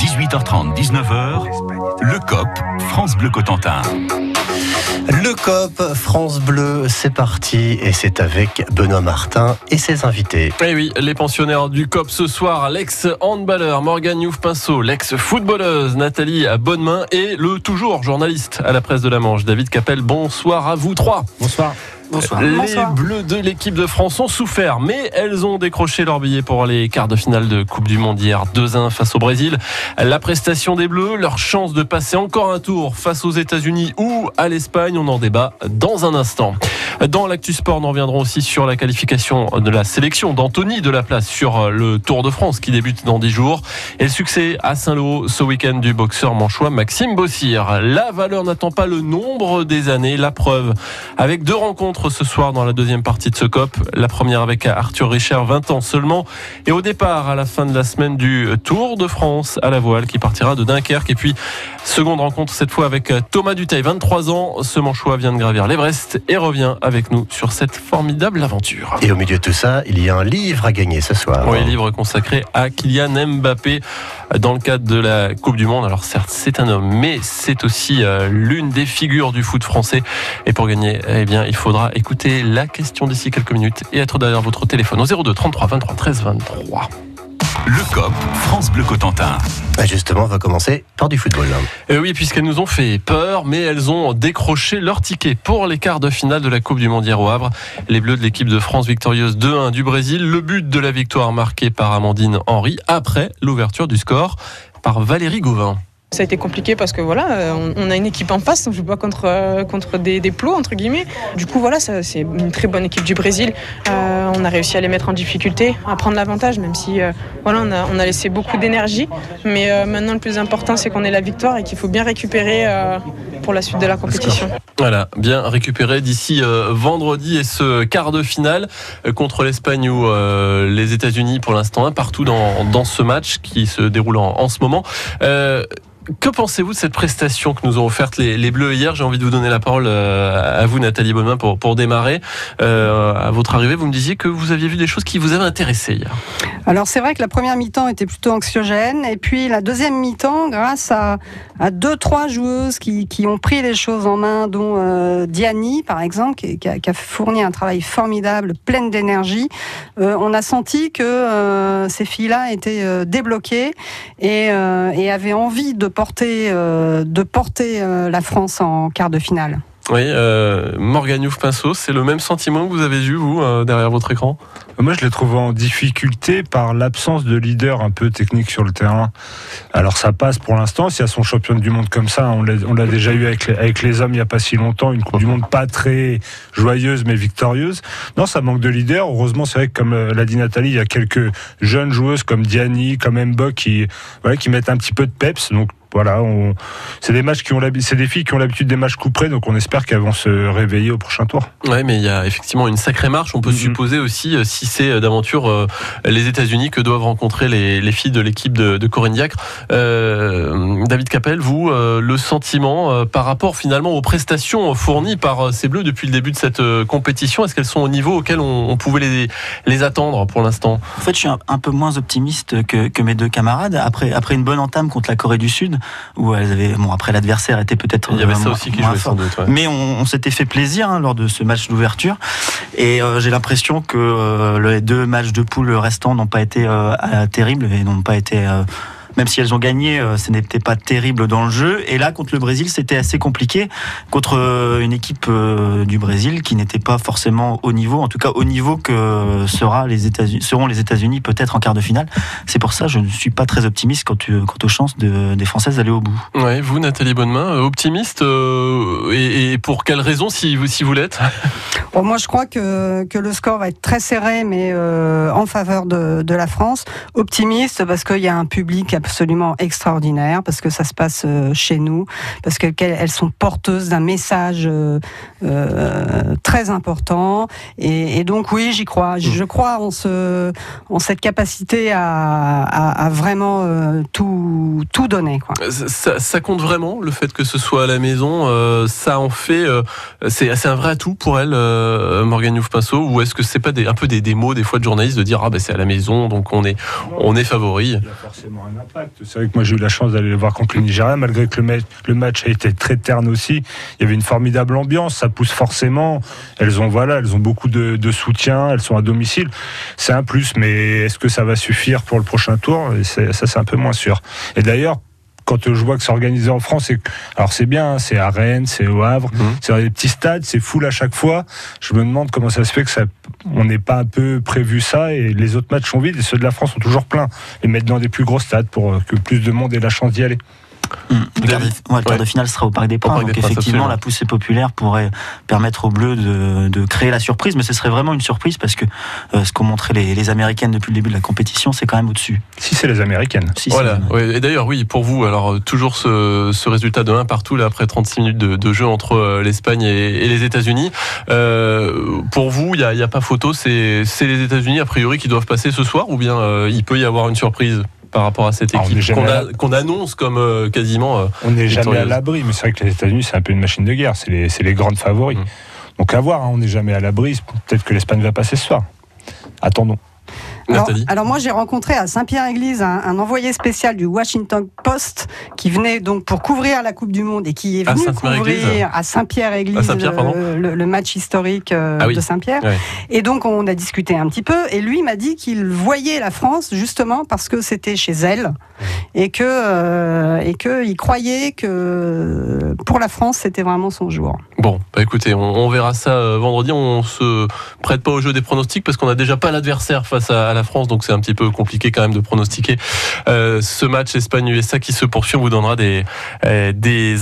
18h30, 19h, le COP, France Bleu Cotentin. Le COP France Bleu, c'est parti et c'est avec Benoît Martin et ses invités. Eh oui, les pensionnaires du COP ce soir, l'ex-handballeur Morgan Youf-Pinceau, l'ex-footballeuse Nathalie Bonnemain et le toujours journaliste à la presse de la Manche, David Capel. Bonsoir à vous trois. Bonsoir. Les Bleus de l'équipe de France ont souffert, mais elles ont décroché leur billet pour les quarts de finale de Coupe du Monde hier 2-1 face au Brésil. La prestation des Bleus, leur chance de passer encore un tour face aux États-Unis ou à l'Espagne, on en débat dans un instant. Dans l'actu sport, nous reviendrons aussi sur la qualification de la sélection d'Anthony de la place sur le Tour de France qui débute dans 10 jours et le succès à Saint-Lô ce week-end du boxeur manchois Maxime Bossir. La valeur n'attend pas le nombre des années, la preuve avec deux rencontres ce soir dans la deuxième partie de ce COP. La première avec Arthur Richard, 20 ans seulement. Et au départ, à la fin de la semaine du Tour de France à la voile qui partira de Dunkerque. Et puis, seconde rencontre cette fois avec Thomas Duteil, 23 ans. Ce manchois vient de gravir l'Everest et revient avec nous sur cette formidable aventure. Et au milieu de tout ça, il y a un livre à gagner ce soir. Oui, livre consacré à Kylian Mbappé dans le cadre de la Coupe du Monde. Alors certes, c'est un homme, mais c'est aussi euh, l'une des figures du foot français. Et pour gagner, eh bien, il faudra écouter la question d'ici quelques minutes et être derrière votre téléphone au 02 33 23 13 23. Le COP, France Bleu Cotentin. Bah justement, on va commencer par du football. Euh, oui, puisqu'elles nous ont fait peur, mais elles ont décroché leur ticket pour les quarts de finale de la Coupe du Monde hier au Havre. Les Bleus de l'équipe de France victorieuse 2-1 du Brésil. Le but de la victoire marqué par Amandine Henry après l'ouverture du score par Valérie Gauvin. Ça a été compliqué parce que voilà, euh, on a une équipe en face, on joue pas contre, euh, contre des, des plots entre guillemets. Du coup voilà, c'est une très bonne équipe du Brésil. Euh, on a réussi à les mettre en difficulté, à prendre l'avantage, même si voilà, on a, on a, laissé beaucoup d'énergie. Mais maintenant le plus important c'est qu'on ait la victoire et qu'il faut bien récupérer pour la suite de la compétition. Voilà, bien récupérer d'ici vendredi et ce quart de finale contre l'Espagne ou les États-Unis pour l'instant, un partout dans, dans, ce match qui se déroule en, en ce moment. Que pensez-vous de cette prestation que nous ont offerte les, les Bleus hier? J'ai envie de vous donner la parole euh, à vous, Nathalie Bonmain, pour, pour démarrer. Euh, à votre arrivée, vous me disiez que vous aviez vu des choses qui vous avaient intéressé hier. Alors c'est vrai que la première mi-temps était plutôt anxiogène, et puis la deuxième mi-temps, grâce à, à deux, trois joueuses qui, qui, ont pris les choses en main, dont euh, Diani, par exemple, qui, a, fourni un travail formidable, pleine d'énergie, euh, on a senti que euh, ces filles-là étaient débloquées et, avaient envie de porter, la France en quart de finale. Oui, euh, Morgan Youf-Pinceau, c'est le même sentiment que vous avez eu, vous, euh, derrière votre écran? Moi, je l'ai trouvé en difficulté par l'absence de leader un peu technique sur le terrain. Alors, ça passe pour l'instant. S'il y a son champion du monde comme ça, on l'a déjà eu avec les, les hommes il n'y a pas si longtemps, une Coupe du Monde pas très joyeuse, mais victorieuse. Non, ça manque de leader. Heureusement, c'est vrai que, comme l'a dit Nathalie, il y a quelques jeunes joueuses comme Diani, comme Mbok qui, voilà, qui mettent un petit peu de peps. Donc, voilà, on... c'est des matchs qui ont c'est des filles qui ont l'habitude des matchs couperés, donc on espère qu'elles vont se réveiller au prochain tour. Ouais, mais il y a effectivement une sacrée marche. On peut mm -hmm. supposer aussi, si c'est d'aventure euh, les États-Unis que doivent rencontrer les, les filles de l'équipe de, de Corinne Diacre. Euh, David Capel, vous, euh, le sentiment euh, par rapport finalement aux prestations fournies par euh, ces Bleus depuis le début de cette euh, compétition, est-ce qu'elles sont au niveau auquel on, on pouvait les, les, attendre pour l'instant? En fait, je suis un, un, peu moins optimiste que, que mes deux camarades. Après, après une bonne entame contre la Corée du Sud, où elles avaient bon après l'adversaire était peut-être il y avait ça aussi qui jouait sans doute ouais. mais on, on s'était fait plaisir hein, lors de ce match d'ouverture et euh, j'ai l'impression que euh, les deux matchs de poule restants n'ont pas été euh, terribles et n'ont pas été même si elles ont gagné, euh, ce n'était pas terrible dans le jeu. Et là, contre le Brésil, c'était assez compliqué contre euh, une équipe euh, du Brésil qui n'était pas forcément au niveau, en tout cas au niveau que sera les États-Unis, seront les États-Unis peut-être en quart de finale. C'est pour ça que je ne suis pas très optimiste quant, quant aux chances de, des Françaises d'aller au bout. Ouais, vous, Nathalie Bonnemain, optimiste euh, et, et, pour quelle raison, si vous, si vous l'êtes? Bon, Moi, je crois que, que le score va être très serré, mais euh, en faveur de, de la France. Optimiste parce qu'il y a un public absolument extraordinaire parce que ça se passe euh, chez nous, parce qu'elles sont porteuses d'un message euh, euh, très important. Et, et donc oui, j'y crois. Je crois en, ce, en cette capacité à, à, à vraiment tout, tout, tout donner. Quoi. Ça, ça, compte vraiment le fait que ce soit à la maison. Euh, ça en fait, euh, c'est un vrai atout pour elle, euh, Morgane Youf-Pinceau, ou est-ce que c'est pas des, un peu des, des, mots des fois de journalistes de dire ah ben c'est à la maison donc on est on est favori? Il y a forcément un C'est vrai que moi j'ai eu la chance d'aller le voir contre le Nigeria, malgré que le match, a été très terne aussi. Il y avait une formidable ambiance, ça pousse forcément. Elles ont voilà, elles ont beaucoup de, de soutien, elles sont à domicile. C'est un plus, mais est-ce que ça va suffire pour le prochain tour? Ça c'est un peu moins sûr. Et d'ailleurs quand je vois que c'est organisé en France, alors c'est bien, hein, c'est à Rennes, c'est au Havre, mmh. c'est dans des petits stades, c'est full à chaque fois. Je me demande comment ça se fait que ça, on n'ait pas un peu prévu ça et les autres matchs sont vides et ceux de la France sont toujours pleins. Et mettre dans des plus gros stades pour que plus de monde ait la chance d'y aller. Mmh. Le, quart de, ouais, le quart de finale sera au Parc des Princes. Donc effectivement, la poussée populaire pourrait permettre aux Bleus de, de, créer la surprise, mais ce serait vraiment une surprise parce que euh, ce qu'ont montré les, les, Américaines depuis le début de la compétition, c'est quand même au-dessus. Si c'est les Américaines. Si voilà. Ouais, et d'ailleurs, oui, pour vous, alors euh, toujours ce, ce, résultat de 1 partout là après 36 minutes de, de jeu entre euh, l'Espagne et, et, les États-Unis. Euh, pour vous, il n'y a, a, pas photo. C'est les États-Unis a priori qui doivent passer ce soir, ou bien euh, il peut y avoir une surprise? Par rapport à cette équipe qu'on annonce comme euh, quasiment. Euh, on n'est jamais à l'abri, mais c'est vrai que les États-Unis, c'est un peu une machine de guerre. C'est les, les, grandes favoris. Mmh. Donc à voir, hein, on n'est jamais à l'abri. Peut-être que l'Espagne va passer ce soir. Attendons. Alors, alors, moi j'ai rencontré à Saint-Pierre-Église un, un, envoyé spécial du Washington Post qui venait donc pour couvrir la Coupe du Monde et qui est venu à couvrir à Saint-Pierre-Église Saint le, le, match historique euh, ah oui. de Saint-Pierre. Ouais. Et donc on a discuté un petit peu et lui m'a dit qu'il voyait la France justement parce que c'était chez elle et que euh, et que il croyait que pour la France c'était vraiment son jour. Bon, bah écoutez, on, on verra ça euh, vendredi. On se prête pas au jeu des pronostics parce qu'on a déjà pas l'adversaire face à, à la France, donc c'est un petit peu compliqué quand même de pronostiquer euh, ce match Espagne-USA qui se poursuit. On vous donnera des, euh,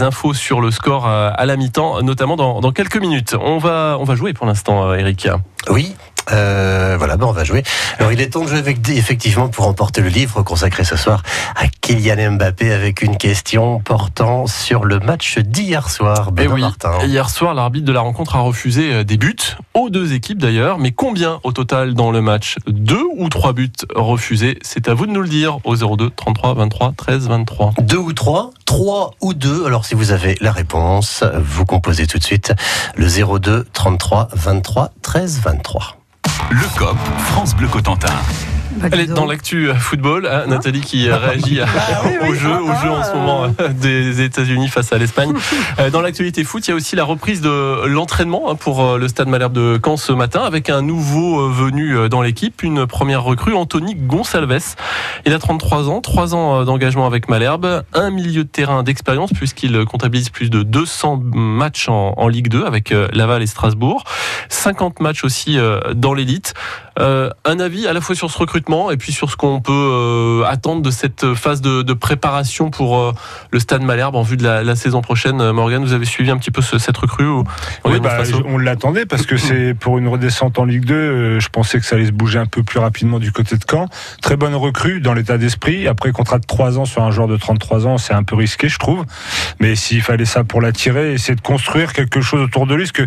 infos sur le score à, à la mi-temps, notamment dans, dans, quelques minutes. On va, on va jouer pour l'instant, Eric. Oui, euh, voilà, ben on va jouer. Alors il est temps de jouer avec effectivement pour remporter le livre consacré ce soir à Kylian Mbappé avec une question portant sur le match d'hier soir. Et oui, Martin. hier soir, l'arbitre de la rencontre a refusé euh, des buts aux deux équipes d'ailleurs, mais combien au total dans le match? Deux ou trois buts refusés? C'est à vous de nous le dire au 02 33 23 13 23. Deux ou trois? Trois ou deux? Alors si vous avez la réponse, vous composez tout de suite le 02 33 23 13 23. Le COP, France Bleu Cotentin. Elle est dans l'actu football, hein, Nathalie qui réagit à, au jeu, au jeu en ce moment des États-Unis face à l'Espagne. Dans l'actualité foot, il y a aussi la reprise de l'entraînement pour le Stade Malherbe de Caen ce matin avec un nouveau venu dans l'équipe, une première recrue, Anthony Gonsalves. Il a 33 ans, 3 ans d'engagement avec Malherbe, un milieu de terrain d'expérience puisqu'il comptabilise plus de 200 matchs en, en Ligue 2 avec Laval et Strasbourg, 50 matchs aussi dans l'élite. Euh, un avis à la fois sur ce recrutement et puis sur ce qu'on peut euh, attendre de cette phase de, de préparation pour euh, le Stade Malherbe en vue de la, la saison prochaine. Morgan, vous avez suivi un petit peu ce, cette recrue ou, Oui, bah, on l'attendait parce que c'est pour une redescente en Ligue 2. Euh, je pensais que ça allait se bouger un peu plus rapidement du côté de Caen. Très bonne recrue dans l'état d'esprit. Après, contrat de 3 ans sur un joueur de 33 ans, c'est un peu risqué, je trouve. Mais s'il fallait ça pour l'attirer, essayer de construire quelque chose autour de lui, parce que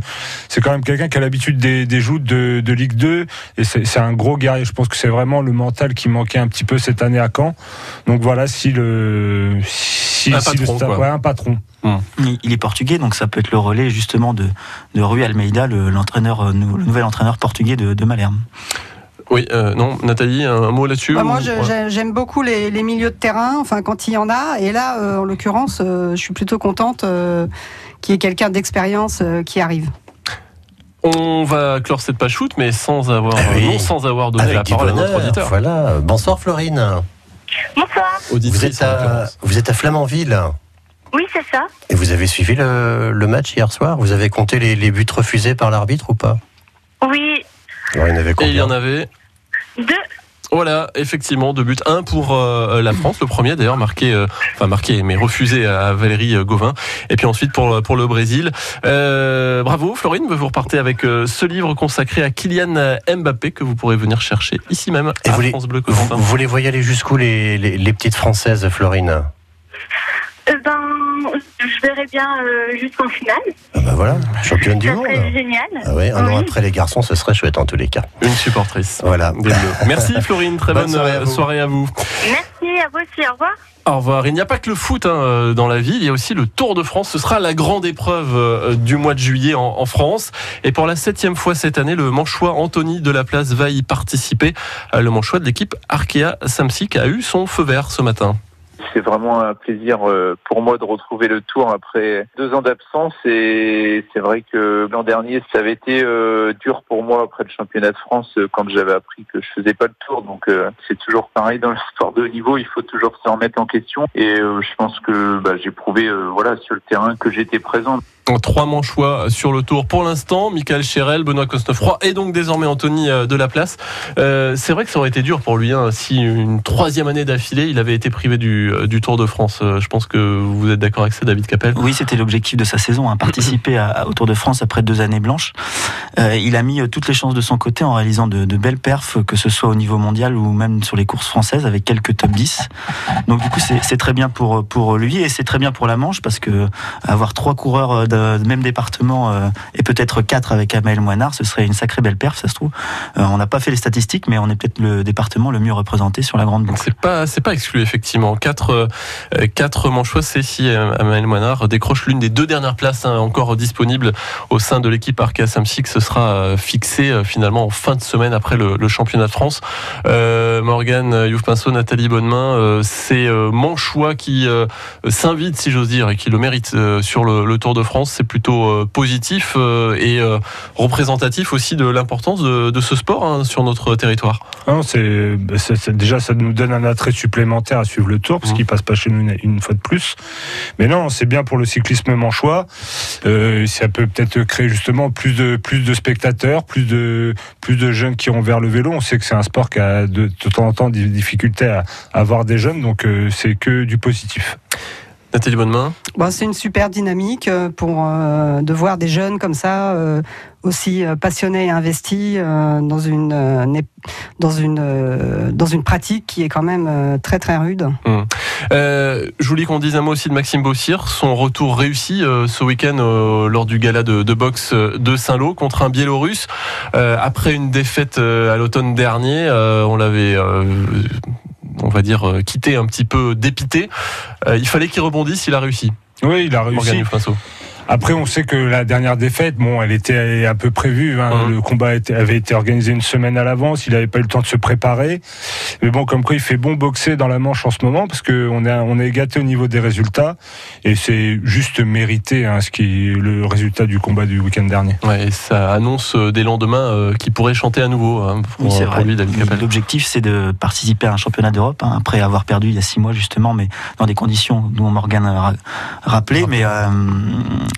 c'est quand même quelqu'un qui a l'habitude des, des joutes de, de Ligue 2 et c'est un gros guerrier. Je pense que c'est vraiment le mental qui manquait un petit peu cette année à Caen. Donc voilà, si le, si, un si patron, le stade, ouais, un patron. Mmh. Il est portugais, donc ça peut être le relais justement de, de Rui Almeida, l'entraîneur, le, le, nouvel entraîneur portugais de, de Malherbe. Oui, euh, non, Nathalie, un, un mot là-dessus bah Moi, ouais. j'aime beaucoup les, les, milieux de terrain, enfin quand il y en a. Et là, euh, en l'occurrence, euh, je suis plutôt contente euh, qu'il y ait quelqu'un d'expérience euh, qui arrive. On va clore cette page shoot, mais sans avoir, ah oui. non sans avoir donné Avec la parole bonheur, à notre auditeur. Voilà. Bonsoir Florine. Bonsoir. Vous êtes, à, vous êtes à Flamanville. Oui, c'est ça. Et vous avez suivi le, le, match hier soir? Vous avez compté les, les buts refusés par l'arbitre ou pas? Oui. Alors, il y en avait Et il y en avait Deux. Voilà, effectivement, deux buts. Un pour euh, la France, le premier d'ailleurs marqué, euh, enfin marqué, mais refusé à Valérie Gauvin. Et puis ensuite pour, pour le Brésil. Euh, bravo Florine, vous repartez avec euh, ce livre consacré à Kylian Mbappé que vous pourrez venir chercher ici même Et vous France Bleu vous, vous, les voyez aller jusqu'où les, les, les, petites françaises, Florine? Ben, je verrai bien euh, jusqu'en finale. Ah bah voilà, championne du monde. serait génial. Ah ouais, un an après les garçons, ce serait chouette en tous les cas. Une supportrice. Voilà. Merci Florine, très bonne, Bonne soirée à euh, vous. soirée à vous. Merci à vous aussi. Au revoir. Au revoir. Il n'y a pas que le foot hein, euh, dans la ville, il y a aussi le Tour de France. Ce sera la grande épreuve euh, du mois de juillet en, en France. Et pour la septième fois cette année, le manchois Anthony de la Place va y participer. Euh, Le manchois de l'équipe Arkea Samsic a eu son feu vert ce matin. C'est vraiment un plaisir euh, pour moi de retrouver le Tour après deux ans d'absence. Et c'est vrai que l'an dernier ça avait été euh, dur pour moi après le championnat de France euh, quand j'avais appris que je faisais pas le Tour. Donc c'est toujours pareil dans le sport de haut niveau. Il faut toujours se remettre en question. Et je pense que bah, j'ai prouvé voilà sur le terrain que j'étais présent Trois manchois sur le tour pour l'instant. Michael Chérel, Benoît Cosnefroy et donc désormais Anthony euh, de la place. Euh, c'est vrai que ça aurait été dur pour lui hein, si une troisième année d'affilée il avait été privé du, euh, Tour de France. Je pense que vous êtes d'accord avec ça, David Capel? Oui, c'était l'objectif de sa saison, hein, participer à, au Tour de France après deux années blanches. Il a mis toutes les chances de son côté en réalisant de, belles perfs, que ce soit au niveau mondial ou même sur les courses françaises, avec quelques top 10. Donc du coup, c'est très bien pour, pour lui et c'est très bien pour la Manche, parce que avoir trois coureurs de, même département euh, et peut-être quatre avec Amael Moinard, ce serait une sacrée belle perf, ça se trouve. Euh, on n'a pas fait les statistiques, mais on est peut-être le département le mieux représenté sur la grande boucle. c'est pas c'est pas exclu effectivement. Quatre euh, quatre manchois, c'est si euh, Amael Moinard décroche l'une des deux dernières places hein, encore disponibles au sein de l'équipe Arkea Samsic. Ce sera euh, fixé euh, finalement en fin de semaine après le, championnat de France. Euh, Morgan Youf Pinceau, Nathalie Bonnemain, euh, c'est euh, manchois qui euh, s'invite si j'ose dire et qui le mérite euh, sur le Tour de France. C'est plutôt euh, positif euh, et euh, représentatif aussi de l'importance de, de ce sport hein, sur notre territoire. Ah Non, c'est, bah, déjà ça nous donne un attrait supplémentaire à suivre le Tour parce Mhm. qu'il passe pas chez nous une, une fois de plus. Mais non, c'est bien pour le cyclisme manchois. Euh, ça peut peut-être créer justement plus de plus de spectateurs, plus de plus de jeunes qui iront vers le vélo. On sait que c'est un sport qui a de, de temps en temps des difficultés à, à avoir des jeunes, donc euh, c'est que du positif. Nathalie Bonnemain. Bon, c'est une super dynamique euh, pour euh, de voir des jeunes comme ça euh, aussi euh, passionnés et investis euh, dans une euh, dans une euh, dans une pratique qui est quand même euh, très très rude. Euh, je voulais qu'on dise un mot aussi de Maxime Bossir, son retour réussi euh, ce week-end euh, lors du gala de, de boxe de Saint-Lô contre un Biélorusse. Euh, après une défaite euh, à l'automne dernier, euh, on l'avait, euh, on va dire, euh, quitté un petit peu dépité. Euh, il fallait qu'il rebondisse, il a réussi. Oui, il a Morgane réussi. Après, on sait que la dernière défaite, bon, elle était un peu prévue. hein. Mhm. Le combat était- avait été organisé une semaine à l'avance. Il n'avait pas eu le temps de se préparer. Mais bon, comme quoi, il fait bon boxer dans la Manche en ce moment parce que on est on est gâté au niveau des résultats et c'est juste mérité hein, ce qui est le résultat du combat du week-end dernier. Ouais, et ça annonce euh, des lendemains euh, qui pourrait chanter à nouveau hein, pour, Oui, c'est pour vrai. lui. L'objectif, c'est de participer à un championnat d'Europe, hein, après avoir perdu il y a six mois, justement, mais dans des conditions dont Morgan a ra- rappelé. Mais euh,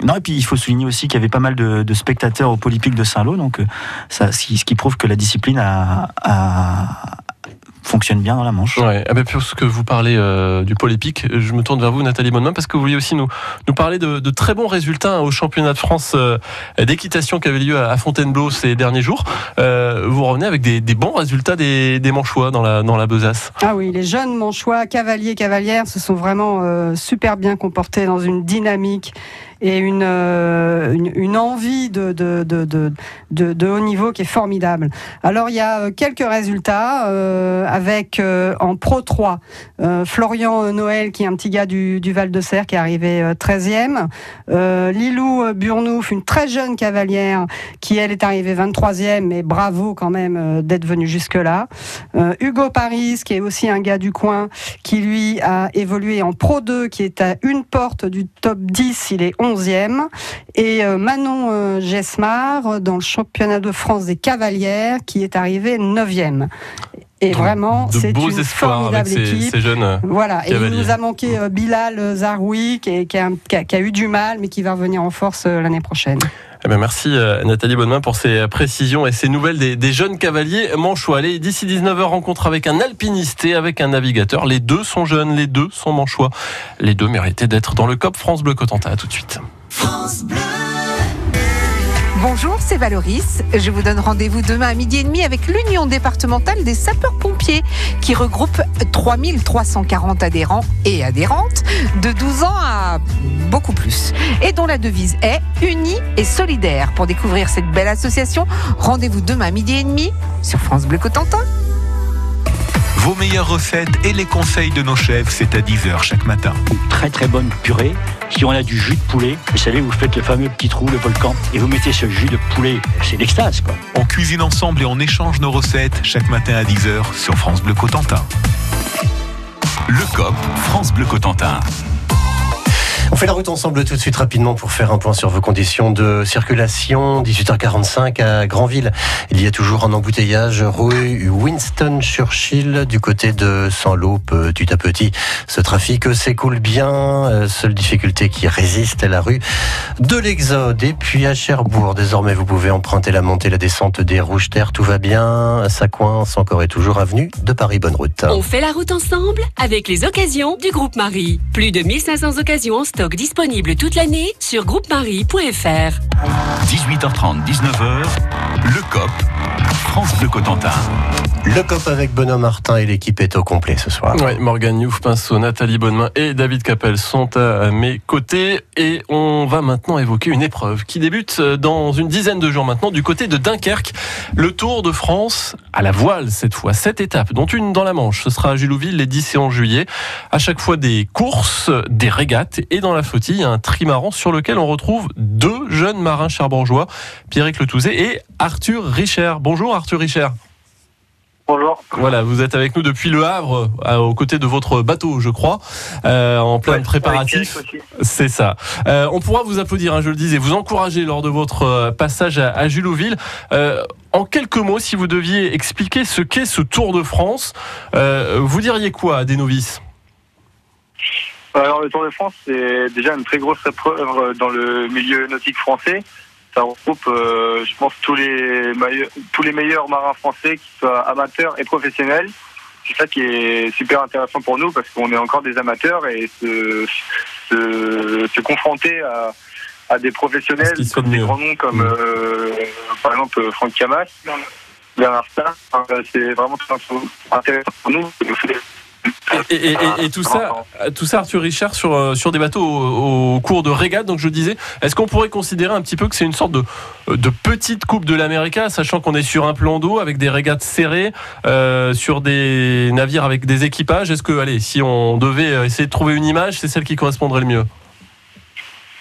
non, et puis il faut souligner aussi qu'il y avait pas mal de, de spectateurs au Polypique de Saint-Lô, donc euh, ça, ce qui, ce qui prouve que la discipline a, a- fonctionne bien dans la Manche. Ouais, ah ben, puisque vous parlez euh, du pôle épique, je me tourne vers vous, Nathalie Bonnemain, parce que vous vouliez aussi nous, nous parler de, de très bons résultats hein, au championnat de France euh, d'équitation qui avait lieu à, à Fontainebleau ces derniers jours. Euh, vous revenez avec des, des bons résultats des, des Manchois dans la, dans la besace. Ah oui, les jeunes manchois, cavaliers, cavalières, se sont vraiment euh, super bien comportés dans une dynamique et une, euh, une, une envie de, de, de, de, de, haut niveau qui est formidable. Alors il y a euh, quelques résultats euh, avec euh, en Pro 3 euh, Florian Noël qui est un petit gars du, du Val de Serre qui est arrivé euh, 13e. Euh, Lilou euh, Burnouf, une très jeune cavalière qui elle est arrivée 23e mais bravo quand même euh, d'être venue jusque-là. Euh, Hugo Paris, qui est aussi un gars du coin, qui lui a évolué en Pro 2, qui est à une porte du top 10, il est 11e. Et euh, Manon euh, Gesmar, euh, dans le championnat de France des cavalières, qui est arrivé 9e. Et vraiment, c'est une espoirs avec formidable ces, équipe. ces jeunes. euh, Voilà, et il nous a manqué euh, Bilal Zaroui, qui, a, eu du mal, mais qui va revenir en force euh, l'année prochaine. Eh ben, merci euh, Nathalie Bonnemain pour ces précisions et ces nouvelles des, des jeunes cavaliers manchois. Allez, d'ici 19h, rencontre avec un alpiniste et avec un navigateur. Les deux sont jeunes, les deux sont manchois. Les deux méritaient d'être dans le COP France Bleu Cotentin. À tout de suite. Bonjour, c'est Valoris. Je vous donne rendez-vous demain à midi et demi avec l'Union départementale des sapeurs-pompiers qui regroupe 3340 adhérents et adhérentes de 12 ans à beaucoup plus et dont la devise est unie et solidaire. Pour découvrir cette belle association, rendez-vous demain à midi et demi sur France Bleu Cotentin. Vos meilleures recettes et les conseils de nos chefs, c'est à 10h chaque matin. Très très bonne purée. Si on a du jus de poulet, vous savez, vous faites le fameux petit trou, le volcan, et vous mettez ce jus de poulet. C'est l'extase, quoi. On cuisine ensemble et on échange nos recettes chaque matin à 10h sur France Bleu Cotentin. Le COP, France Bleu Cotentin. On fait la route ensemble tout de suite rapidement pour faire un point sur vos conditions de circulation. 18h45 à Granville. Il y a toujours un embouteillage rue Winston Churchill du côté de Saint-Lô. Petit à petit, ce trafic s'écoule bien. Euh, seule difficulté qui résiste est la rue de l'Exode. Et puis à Cherbourg, désormais, vous pouvez emprunter la montée, la descente des Rouges Terres. Tout va bien. Ça coince encore et toujours avenue de Paris. Bonne route. On fait la route ensemble avec les occasions du groupe Marie. Plus de 1500 occasions en stock disponibles toute l'année sur groupemarie.fr. 18h30, 19h, le COP, France Bleu Cotentin. Le COP avec Benoît Martin et l'équipe est au complet ce soir. Oui, Morgane Youf, Pinceau, Nathalie Bonnemain et David Capel sont à mes côtés. Et on va maintenant évoquer une épreuve qui débute dans une dizaine de jours maintenant du côté de Dunkerque. Le Tour de France à la voile cette fois. Sept étapes, dont une dans la Manche. Ce sera à Julouville les 10 et 11 juillet. À chaque fois des courses, des régates et dans la flottille un trimaran sur lequel on retrouve deux jeunes marins cherbourgeois, Pierrick Letouzé et Arthur Richer. Bonjour Arthur Richer. Bonjour. Voilà, vous êtes avec nous depuis Le Havre, aux côtés de votre bateau, je crois, euh, en plein Ouais, préparatif. C'est ça. Euh, on pourra vous applaudir, hein, je le disais, vous encourager lors de votre euh, passage à, à Julouville. En quelques mots, si vous deviez expliquer ce qu'est ce Tour de France, vous diriez quoi à des novices? Alors le Tour de France, c'est déjà une très grosse épreuve dans le milieu nautique français. Ça regroupe, euh, je pense, tous les, tous les meilleurs marins français, qui soient amateurs et professionnels. C'est ça qui est super intéressant pour nous parce qu'on est encore des amateurs et se, se, se confronter à, à des professionnels, de des grands noms comme euh, par exemple Franck Camas, Bernard Starr. C'est vraiment intéressant pour nous. Et, tout ça, tout ça, Arthur Richard, sur, euh, sur des bateaux au, cours de régate. Donc je disais, est-ce qu'on pourrait considérer un petit peu que c'est une sorte de, de petite coupe de l'América, sachant qu'on est sur un plan d'eau avec des régates serrées, euh, sur des navires avec des équipages? Est-ce que, allez, si on devait essayer de trouver une image, c'est celle qui correspondrait le mieux?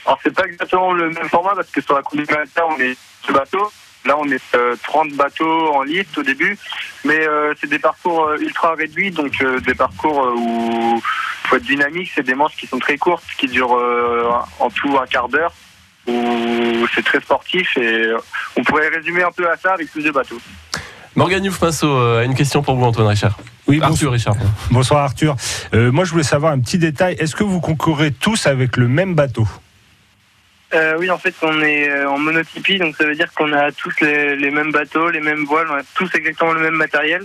Alors c'est pas exactement le même format parce que sur la Coupe du Malta on est deux bateaux. Là on est euh, 30 bateaux en lift au début, mais euh, c'est des parcours euh, ultra réduits, donc euh, des parcours euh, où il faut être dynamique, c'est des manches qui sont très courtes, qui durent euh, en tout un quart d'heure, où c'est très sportif et euh, on pourrait résumer un peu à ça avec plus de bateaux. Morgane Youf-Pinceau a une question pour vous, Antoine Richard. Oui, Arthur Richard. pardon. Bonsoir Arthur. Euh, moi je voulais savoir un petit détail. Est-ce que vous concourez tous avec le même bateau? Euh, oui, en fait, on est euh, en monotypie, donc ça veut dire qu'on a tous les, les mêmes bateaux, les mêmes voiles, on a tous exactement le même matériel.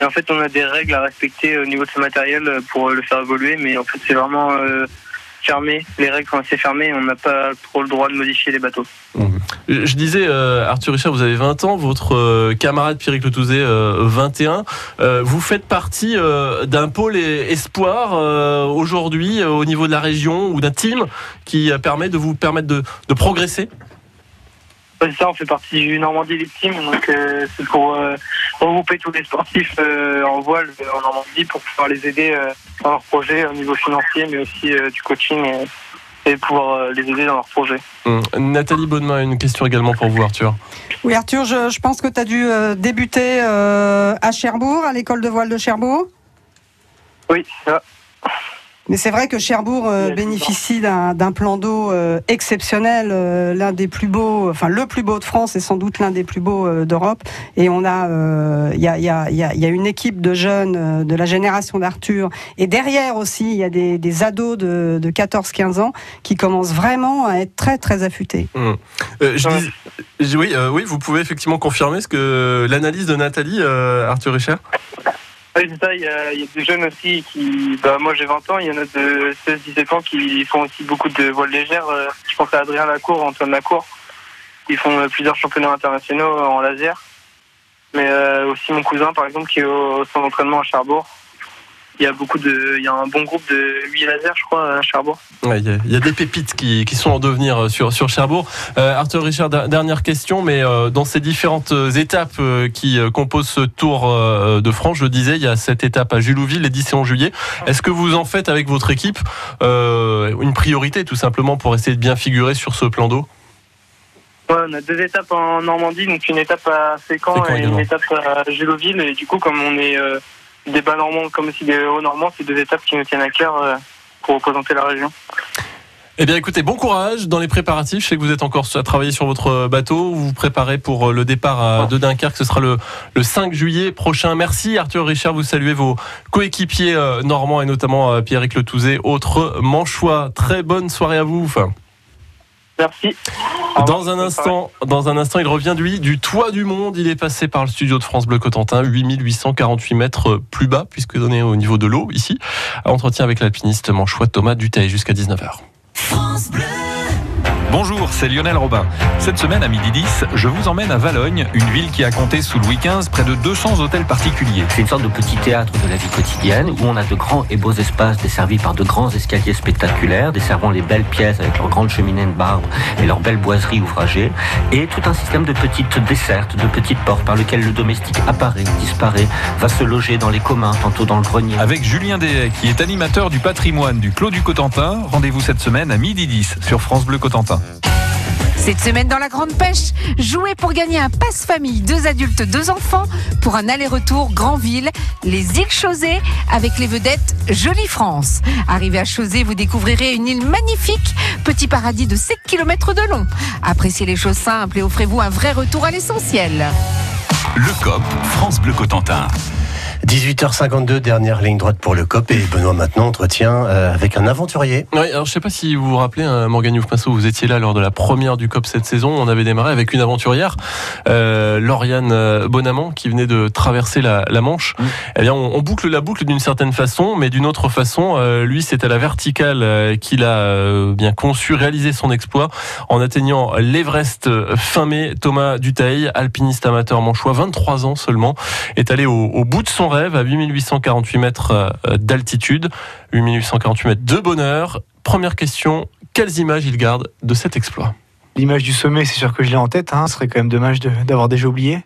Et en fait, on a des règles à respecter au niveau de ce matériel euh, pour le faire évoluer, mais en fait, c'est vraiment euh, fermé. Les règles sont assez fermées, on n'a pas trop le droit de modifier les bateaux. Je je disais, euh, Arthur Richard, vous avez 20 ans, votre euh, camarade Pierrick Letouzé, euh, 21. Euh, vous faites partie euh, d'un pôle espoir euh, aujourd'hui euh, au niveau de la région ou d'un team qui permet de vous permettre de, de progresser? Ouais, C'est ça, on fait partie du Normandie Team, donc euh, c'est pour euh, regrouper tous les sportifs euh, en voile euh, en Normandie pour pouvoir les aider euh, dans leurs projets au niveau financier, mais aussi euh, du coaching et, et pouvoir euh, les aider dans leurs projets. Hum. Nathalie Bonnemain, une question également pour vous, Arthur. Oui, Arthur, je, je pense que tu as dû euh, débuter euh, à Cherbourg, à l'école de voile de Cherbourg? Oui, c'est ça. Mais c'est vrai que Cherbourg euh, bénéficie d'un plan d'eau euh, exceptionnel, euh, l'un des plus beaux, enfin le plus beau de France et sans doute l'un des plus beaux euh, d'Europe. Et on a, euh, il y, a, il y, a, il y a- y a une équipe de jeunes euh, de la génération d'Arthur. Et derrière aussi, il y a des, des ados de, de 14-15 ans qui commencent vraiment à être très très affûtés. Euh, je dis- je- oui, euh, oui, vous pouvez effectivement confirmer ce que l'analyse de Nathalie, euh, Arthur Richard Oui, c'est ça, il y, a, des jeunes aussi qui. Bah, moi j'ai 20 ans, il y en a de 16-17 ans qui font aussi beaucoup de voiles légères. Euh, Je pense à Adrien Lacour, Antoine Lacour. Ils font euh, plusieurs championnats internationaux en laser. Mais euh, aussi mon cousin, par exemple, qui est au, au centre d'entraînement à Cherbourg. Il y a beaucoup de, il y a un bon groupe de 8 lasers, je crois, à Cherbourg. Ouais, Il y, a- il y a des pépites qui, qui sont en devenir euh, sur, sur Cherbourg. Euh, Arthur Richard, der- dernière question, mais euh, dans ces différentes étapes qui composent ce Tour de France, je disais, il y a cette étape à Julouville les 10 et 11 juillet. Est-ce que vous en faites avec votre équipe euh, une priorité tout simplement pour essayer de bien figurer sur ce plan d'eau? Ouais, on a deux étapes en Normandie, donc une étape à Fécamp et une étape à Géloville. Et du coup, comme on est euh, des bas normands, comme aussi des hauts normands, c'est deux étapes qui nous tiennent à cœur euh, pour représenter la région. Eh bien écoutez, bon courage dans les préparatifs. Je sais que vous êtes encore à travailler sur votre bateau. Vous vous préparez pour euh, le départ de Dunkerque. Ce sera le, le 5 juillet prochain. Merci Arthur Richard. Vous saluez vos coéquipiers euh, normands et notamment euh, Pierrick Le Touzé, autre manchois. Très bonne soirée à vous. Merci. dans un instant, dans un instant, il revient lui du toit du monde. Il est passé par le studio de France Bleu Cotentin, 8848 mètres plus bas puisque donné au niveau de l'eau ici. Entretien avec l'alpiniste manchois Thomas Duteil jusqu'à 19h. Bonjour, c'est Lionel Robin. Cette semaine à midi 10, je vous emmène à Valogne, une ville qui a compté sous Louis XV près de 200 hôtels particuliers. C'est une sorte de petit théâtre de la vie quotidienne où on a de grands et beaux espaces desservis par de grands escaliers spectaculaires, desservant les belles pièces avec leurs grandes cheminées de marbre et leurs belles boiseries ouvragées, et tout un système de petites dessertes, de petites portes par lesquelles le domestique apparaît, disparaît, va se loger dans les communs, tantôt dans le grenier. Avec Julien Dehay, qui est animateur du patrimoine du Clos du Cotentin, rendez-vous cette semaine à midi 10 sur France Bleu Cotentin. Cette semaine dans la Grande Pêche, jouez pour gagner un passe-famille, deux adultes, deux enfants, pour un aller-retour Grandville, les îles Chausée, avec les vedettes Jolie France. Arrivé à Chausée, vous découvrirez une île magnifique, petit paradis de 7 km de long. Appréciez les choses simples et offrez-vous un vrai retour à l'essentiel. Le COP, France Bleu Cotentin. 18h52, dernière ligne droite pour le COP. Et Benoît maintenant entretien euh, avec un aventurier. Oui, alors je sais pas si vous vous rappelez, hein, Morgan Youf-Massot, vous étiez là lors de la première du COP cette saison. On avait démarré avec une aventurière, euh, Lauriane euh, Bonamant, qui venait de traverser la, la Manche. Eh bien, on, on boucle la boucle d'une certaine façon, mais d'une autre façon. euh, lui, c'est à la verticale euh, qu'il a euh, bien conçu, réalisé son exploit en atteignant l'Everest fin mai. Thomas Duteil, alpiniste amateur manchois, 23 ans seulement, est allé au, au bout de son rêve à 8848 mètres euh, d'altitude, 8848 mètres de bonheur. Première question, quelles images il garde de cet exploit? L'image du sommet, c'est sûr que je l'ai en tête. Hein. Ce serait quand même dommage d'avoir déjà oublié.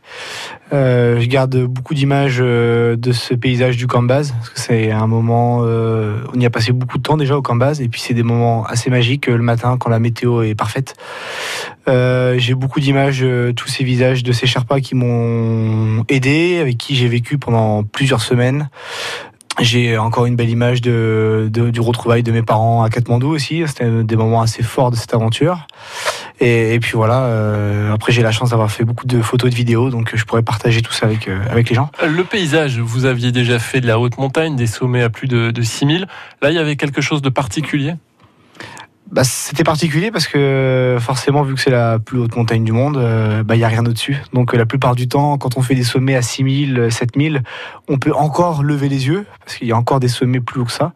Euh, je garde beaucoup d'images euh, de ce paysage du base. Parce que c'est un moment. on y a passé beaucoup de temps déjà au base. Et puis c'est des moments assez magiques le matin quand la météo est parfaite. Euh, j'ai beaucoup d'images, euh, tous ces visages de ces Sherpas qui m'ont aidé, avec qui j'ai vécu pendant plusieurs semaines. J'ai encore une belle image du retrouvail de mes parents à Katmandou aussi. C'était des moments assez forts de cette aventure. Et, puis voilà, euh, après j'ai la chance d'avoir fait beaucoup de photos et de vidéos, donc je pourrais partager tout ça avec, avec les gens. Le paysage, vous aviez déjà fait de la haute montagne, des sommets à plus de, de 6000. Là, il y avait quelque chose de particulier? Bah, c'était particulier parce que forcément, vu que c'est la plus haute montagne du monde, euh, bah, il n'y a rien au-dessus. Donc euh, la plupart du temps, quand on fait des sommets à 6000, euh, 7000, on peut encore lever les yeux parce qu'il y a encore des sommets plus hauts que ça.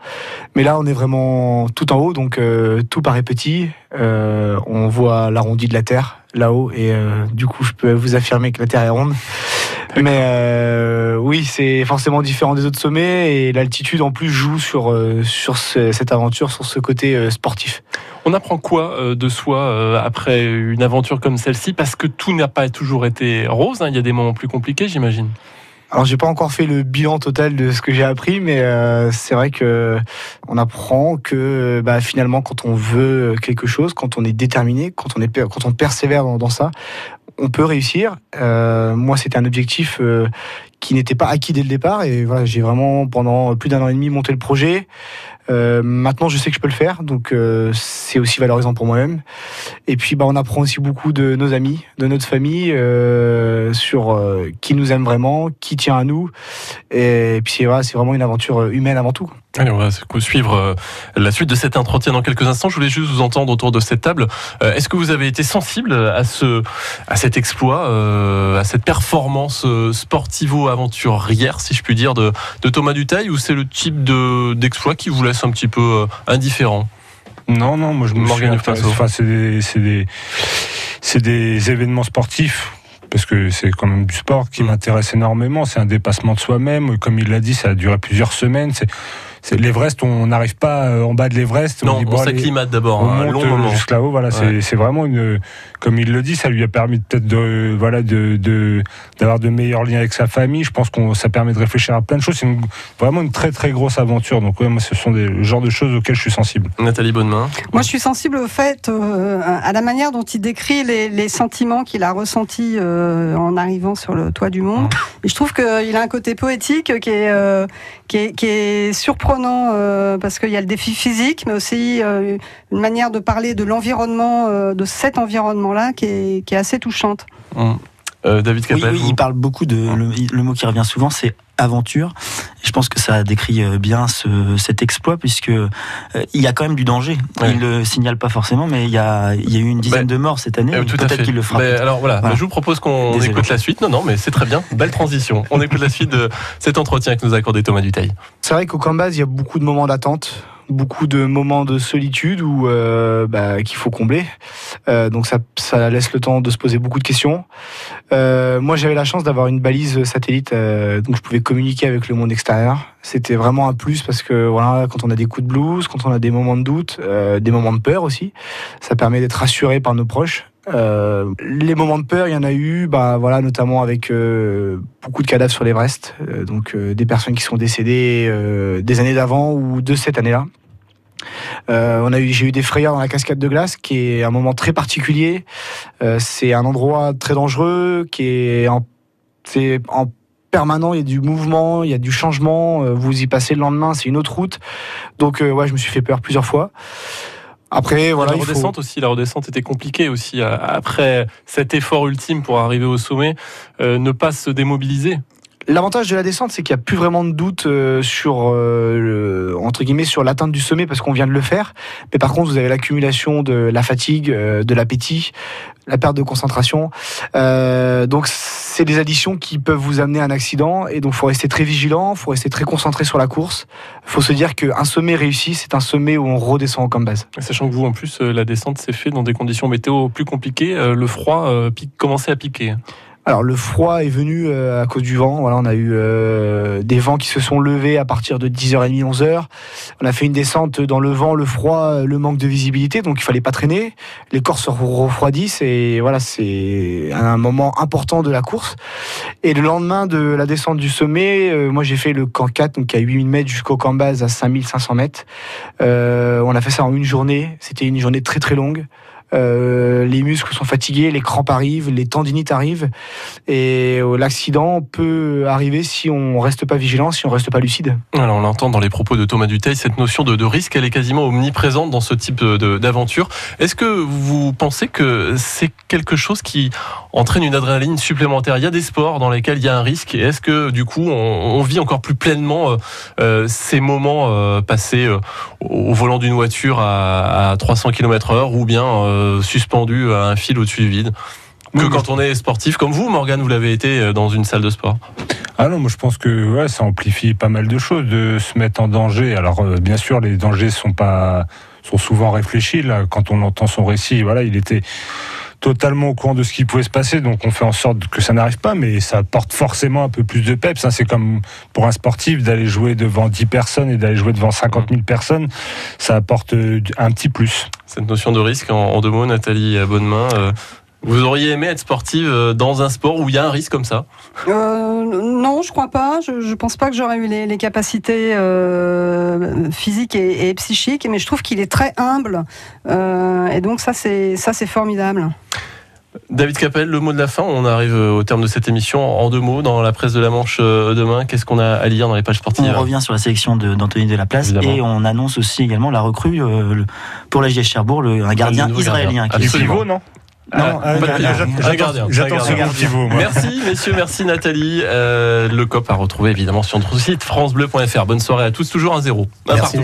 Mais là, on est vraiment tout en haut, donc euh, tout paraît petit. Euh, on voit l'arrondi de la Terre là-haut et euh, du coup, je peux vous affirmer que la Terre est ronde. Mais euh, oui, c'est forcément différent des autres sommets et l'altitude en plus joue sur, euh, sur ce- cette aventure, sur ce côté euh, sportif. On apprend quoi de soi après une aventure comme celle-ci? Parce que tout n'a pas toujours été rose, hein, il y a des moments plus compliqués, j'imagine. Alors j'ai pas encore fait le bilan total de ce que j'ai appris, mais euh, c'est vrai que on apprend que bah, finalement quand on veut quelque chose, quand on est déterminé, quand on est quand on persévère dans, dans ça, on peut réussir. Euh, moi c'était un objectif euh, qui n'était pas acquis dès le départ et voilà j'ai vraiment pendant plus d'un an et demi monté le projet. Euh, maintenant, je sais que je peux le faire, donc euh, c'est aussi valorisant pour moi-même. Et puis, bah, on apprend aussi beaucoup de nos amis, de notre famille, euh, sur qui nous aime vraiment, qui tient à nous. Et puis, voilà, c'est vraiment une aventure humaine avant tout. Allez, on va suivre la suite de cet entretien dans quelques instants. Je voulais juste vous entendre autour de cette table. Est-ce que vous avez été sensible à ce, à cet exploit, à cette performance sportivo-aventurière, si je puis dire, de, Thomas Duteil, ou c'est le type de- d'exploit qui vous laisse un petit peu euh, indifférent Non, non, moi je me suis enfin, c'est des, c'est des, événements sportifs parce que c'est quand même du sport qui m'intéresse énormément. C'est un dépassement de soi-même. Comme il l'a dit, ça a duré plusieurs semaines. C'est l'Everest, on n'arrive pas euh, en bas de l'Everest. Non, dit, on bon, allez, s'acclimate d'abord, On un monte long euh, moment. jusque là-haut. Voilà, c'est- Ouais. c'est vraiment une, comme il le dit, ça lui a permis peut-être de, voilà, de, de- d'avoir de meilleurs liens avec sa famille. Je pense qu'on, ça permet de réfléchir à plein de choses. C'est une- vraiment une très très grosse aventure. Donc ouais, moi, ce sont des le genre de choses auxquelles je suis sensible. Nathalie Bonnemain. Moi, je suis sensible au fait, euh, à la manière dont il décrit les, les sentiments qu'il a ressentis euh, en arrivant sur le toit du monde. Et je trouve qu'il a un côté poétique qui est, euh, qui est, qui est surprenant euh, parce qu'il y a le défi physique, mais aussi euh, une manière de parler de l'environnement, euh, de cet environnement-là, qui est, qui est assez touchante. Euh, David Capel. oui, il parle beaucoup de. Le, le mot qui revient souvent, c'est aventure. Et je pense que ça décrit euh, bien ce, cet exploit, puisque euh, il y a quand même du danger. Ouais. Il le signale pas forcément, mais il y a, il y a eu une dizaine de morts cette année. Euh. Peut-être qu'il le fera. Mais peut-être. alors voilà, Voilà. je vous propose qu'on écoute la suite. Non, non, mais c'est très bien. Belle transition. On écoute la suite de cet entretien que nous a accordé Thomas Duteil. C'est vrai qu'au Cambas, il y a beaucoup de moments d'attente, beaucoup de moments de solitude où euh, bah, qu'il faut combler. Euh, donc ça, ça laisse le temps de se poser beaucoup de questions. Euh, moi, j'avais la chance d'avoir une balise satellite, euh, donc je pouvais communiquer avec le monde extérieur. C'était vraiment un plus parce que voilà, quand on a des coups de blues, quand on a des moments de doute, euh, des moments de peur aussi, ça permet d'être rassuré par nos proches. Euh, les moments de peur, il y en a eu, bah voilà, notamment avec euh, beaucoup de cadavres sur l'Everest, euh, donc euh, des personnes qui sont décédées des années d'avant ou de cette année-là. On a eu, j'ai eu des frayeurs dans la cascade de glace, qui est un moment très particulier. C'est un endroit très dangereux, qui est en, c'est en permanent. Il y a du mouvement, il y a du changement. vous y passez le lendemain, c'est une autre route. Donc ouais, je me suis fait peur plusieurs fois. Après, voilà, la faut- redescente aussi, la redescente était compliquée aussi. euh, Après cet effort ultime pour arriver au sommet, euh, ne pas se démobiliser. L'avantage de la descente, c'est qu'il n'y a plus vraiment de doute euh, sur euh, entre guillemets sur l'atteinte du sommet parce qu'on vient de le faire. Mais par contre, vous avez l'accumulation de la fatigue, euh, de l'appétit, la perte de concentration. Euh, donc, c'est des additions qui peuvent vous amener à un accident. Et donc, faut rester très vigilant, faut rester très concentré sur la course. faut se dire qu'un sommet réussi, c'est un sommet où on redescend comme base. Sachant que vous, en plus, euh, la descente s'est faite dans des conditions météo plus compliquées. euh, Le froid commençait à piquer. Alors le froid est venu euh, à cause du vent. Voilà, on a eu euh, des vents qui se sont levés à partir de 10h30, 11h. On a fait une descente dans le vent, le froid, euh, le manque de visibilité, donc il fallait pas traîner. Les corps se refroidissent et voilà, c'est un moment important de la course. Et le lendemain de la descente du sommet, moi j'ai fait le camp 4, donc à 8000 mètres jusqu'au camp base à 5500 mètres. On a fait ça en une journée. C'était une journée très très longue. Euh, les muscles sont fatigués, les crampes arrivent, les tendinites arrivent, et euh, l'accident peut arriver si on reste pas vigilant, si on reste pas lucide. Alors, on l'entend dans les propos de Thomas Duteil, cette notion de, risque, elle est quasiment omniprésente dans ce type d'aventure. Est-ce que vous pensez que c'est quelque chose qui entraîne une adrénaline supplémentaire? Il y a des sports dans lesquels il y a un risque. Est-ce que du coup, on, vit encore plus pleinement euh, ces moments passés au volant d'une voiture à, à 300 km/h ou bien euh, suspendu à un fil au-dessus du vide que quand on est sportif comme vous, Morgane, vous l'avez été euh, dans une salle de sport. Ah non, moi je pense que ouais, ça amplifie pas mal de choses de se mettre en danger. Alors euh, bien sûr, les dangers sont pas sont souvent réfléchis. Là, quand on entend son récit, voilà, il était totalement au courant de ce qui pouvait se passer, donc on fait en sorte que ça n'arrive pas, mais ça apporte forcément un peu plus de peps. hein. C'est comme pour un sportif d'aller jouer devant 10 personnes et d'aller jouer devant 50 000 personnes, ça apporte euh, un petit plus. Cette notion de risque, en, deux mots, Nathalie Bonnemain, euh, vous auriez aimé être sportive euh, dans un sport où il y a un risque comme ça? Euh, non, je crois pas. Je, je pense pas que j'aurais eu les, les capacités euh, physiques et, et psychiques, mais je trouve qu'il est très humble, euh, et donc ça c'est ça c'est formidable. David Capel, le mot de la fin, on arrive au terme de cette émission en deux mots dans la presse de la Manche demain. Qu'est-ce qu'on a à lire dans les pages sportives? On revient sur la sélection de- d'Anthony Delaplace Évidemment. et on annonce aussi également la recrue euh, pour la JS Cherbourg, le- un gardien israélien. gardien. qui est- Absolument. non? Non, euh, j'attends- ce. Merci messieurs, merci Nathalie. Euh, le COP à retrouver évidemment sur notre site francebleu.fr. Bonne soirée à tous, toujours un zéro. Un partout.